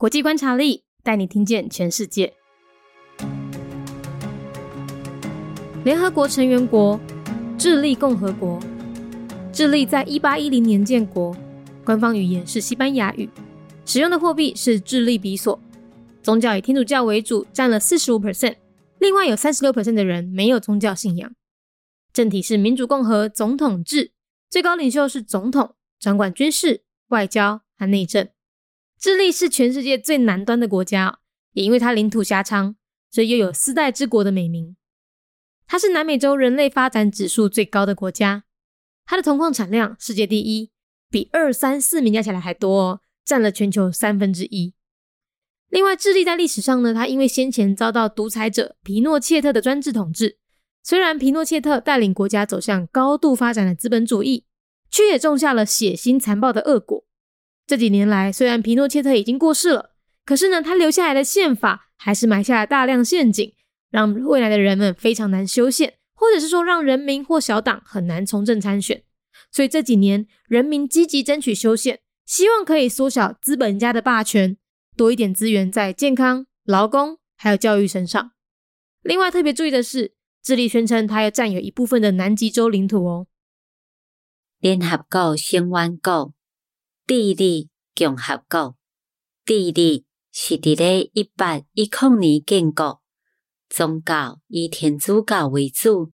国际观察力带你听见全世界。联合国成员国：智利共和国。智利在一八一零年建国，官方语言是西班牙语，使用的货币是智利比索。宗教以天主教为主，占了四十五 percent，另外有三十六 percent 的人没有宗教信仰。政体是民主共和总统制，最高领袖是总统，掌管军事、外交和内政。智利是全世界最南端的国家，也因为它领土狭长，所以又有“丝带之国”的美名。它是南美洲人类发展指数最高的国家，它的铜矿产量世界第一，比二三四名加起来还多哦，占了全球三分之一。另外，智利在历史上呢，它因为先前遭到独裁者皮诺切特的专制统治，虽然皮诺切特带领国家走向高度发展的资本主义，却也种下了血腥残暴的恶果。这几年来，虽然皮诺切特已经过世了，可是呢，他留下来的宪法还是埋下了大量陷阱。让未来的人们非常难修宪，或者是说让人民或小党很难从政参选。所以这几年，人民积极争取修宪，希望可以缩小资本家的霸权，多一点资源在健康、劳工还有教育身上。另外特别注意的是，智利宣称它要占有一部分的南极洲领土哦。联合国成员国，地理共和国，地理是伫咧一八一零年建国。宗教以天主教为主，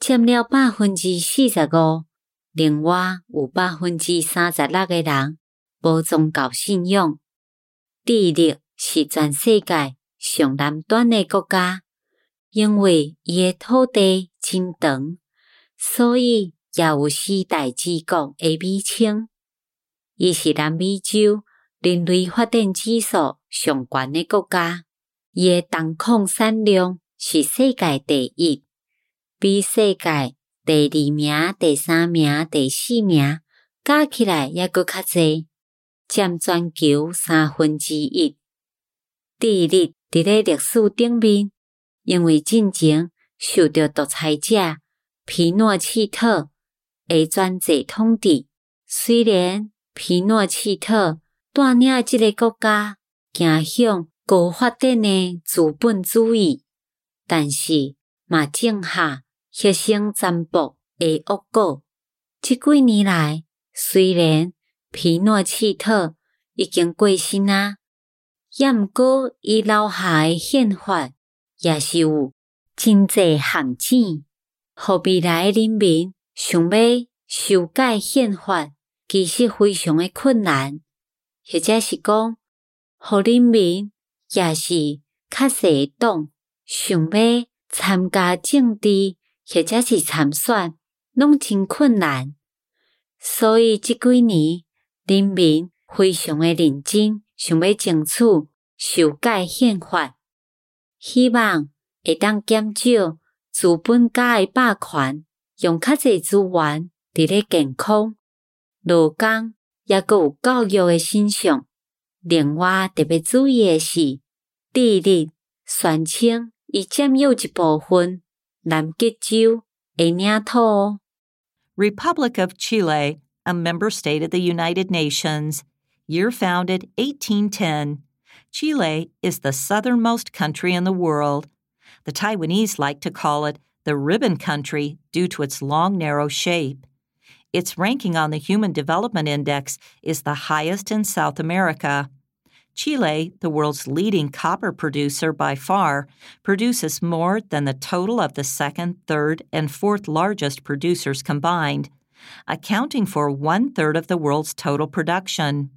占了百分之四十五。另外有百分之三十六个人无宗教信仰。智利是全世界上南端的国家，因为伊的土地真长，所以也有四大之国的美称。伊是南美洲人类发展指数上悬的国家。伊诶铜矿产量是世界第一，比世界第二名、第三名、第四名加起来也搁较济，占全球三分之一。第二，伫咧历史顶面，因为进前受到独裁者皮诺切特诶专制统治，虽然皮诺切特带领即个国家行向。高发展的资本主义，但是嘛种下血腥残暴的恶果。这几年来，虽然皮诺切特已经过身啊，也毋过伊留下的宪法也是有真济限制，互未来人民想要修改宪法，其实非常的困难，或者是讲，互人民。也是较细党想要参加政治或者是参选，拢真困难。所以即几年，人民非常的认真，想要争取修改宪法，希望会当减少资本家的霸权，用较济资源伫咧健康、劳工，也阁有教育的身上。另外特别注意的是。智利宣称已占有一部分南极洲的领土。Republic of Chile, a member state of the United Nations, year founded 1810. Chile is the southernmost country in the world. The Taiwanese like to call it the ribbon country due to its long, narrow shape. Its ranking on the Human Development Index is the highest in South America. Chile, the world's leading copper producer by far, produces more than the total of the second, third, and fourth largest producers combined, accounting for one third of the world's total production.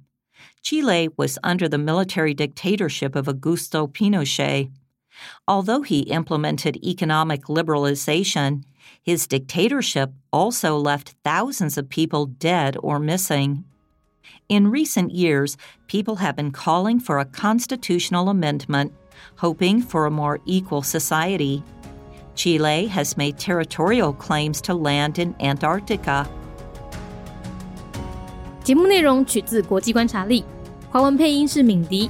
Chile was under the military dictatorship of Augusto Pinochet. Although he implemented economic liberalization, his dictatorship also left thousands of people dead or missing. In recent years, people have been calling for a constitutional amendment, hoping for a more equal society. Chile has made territorial claims to land in Antarctica. 节目内容取自国际观察力，华文配音是敏迪，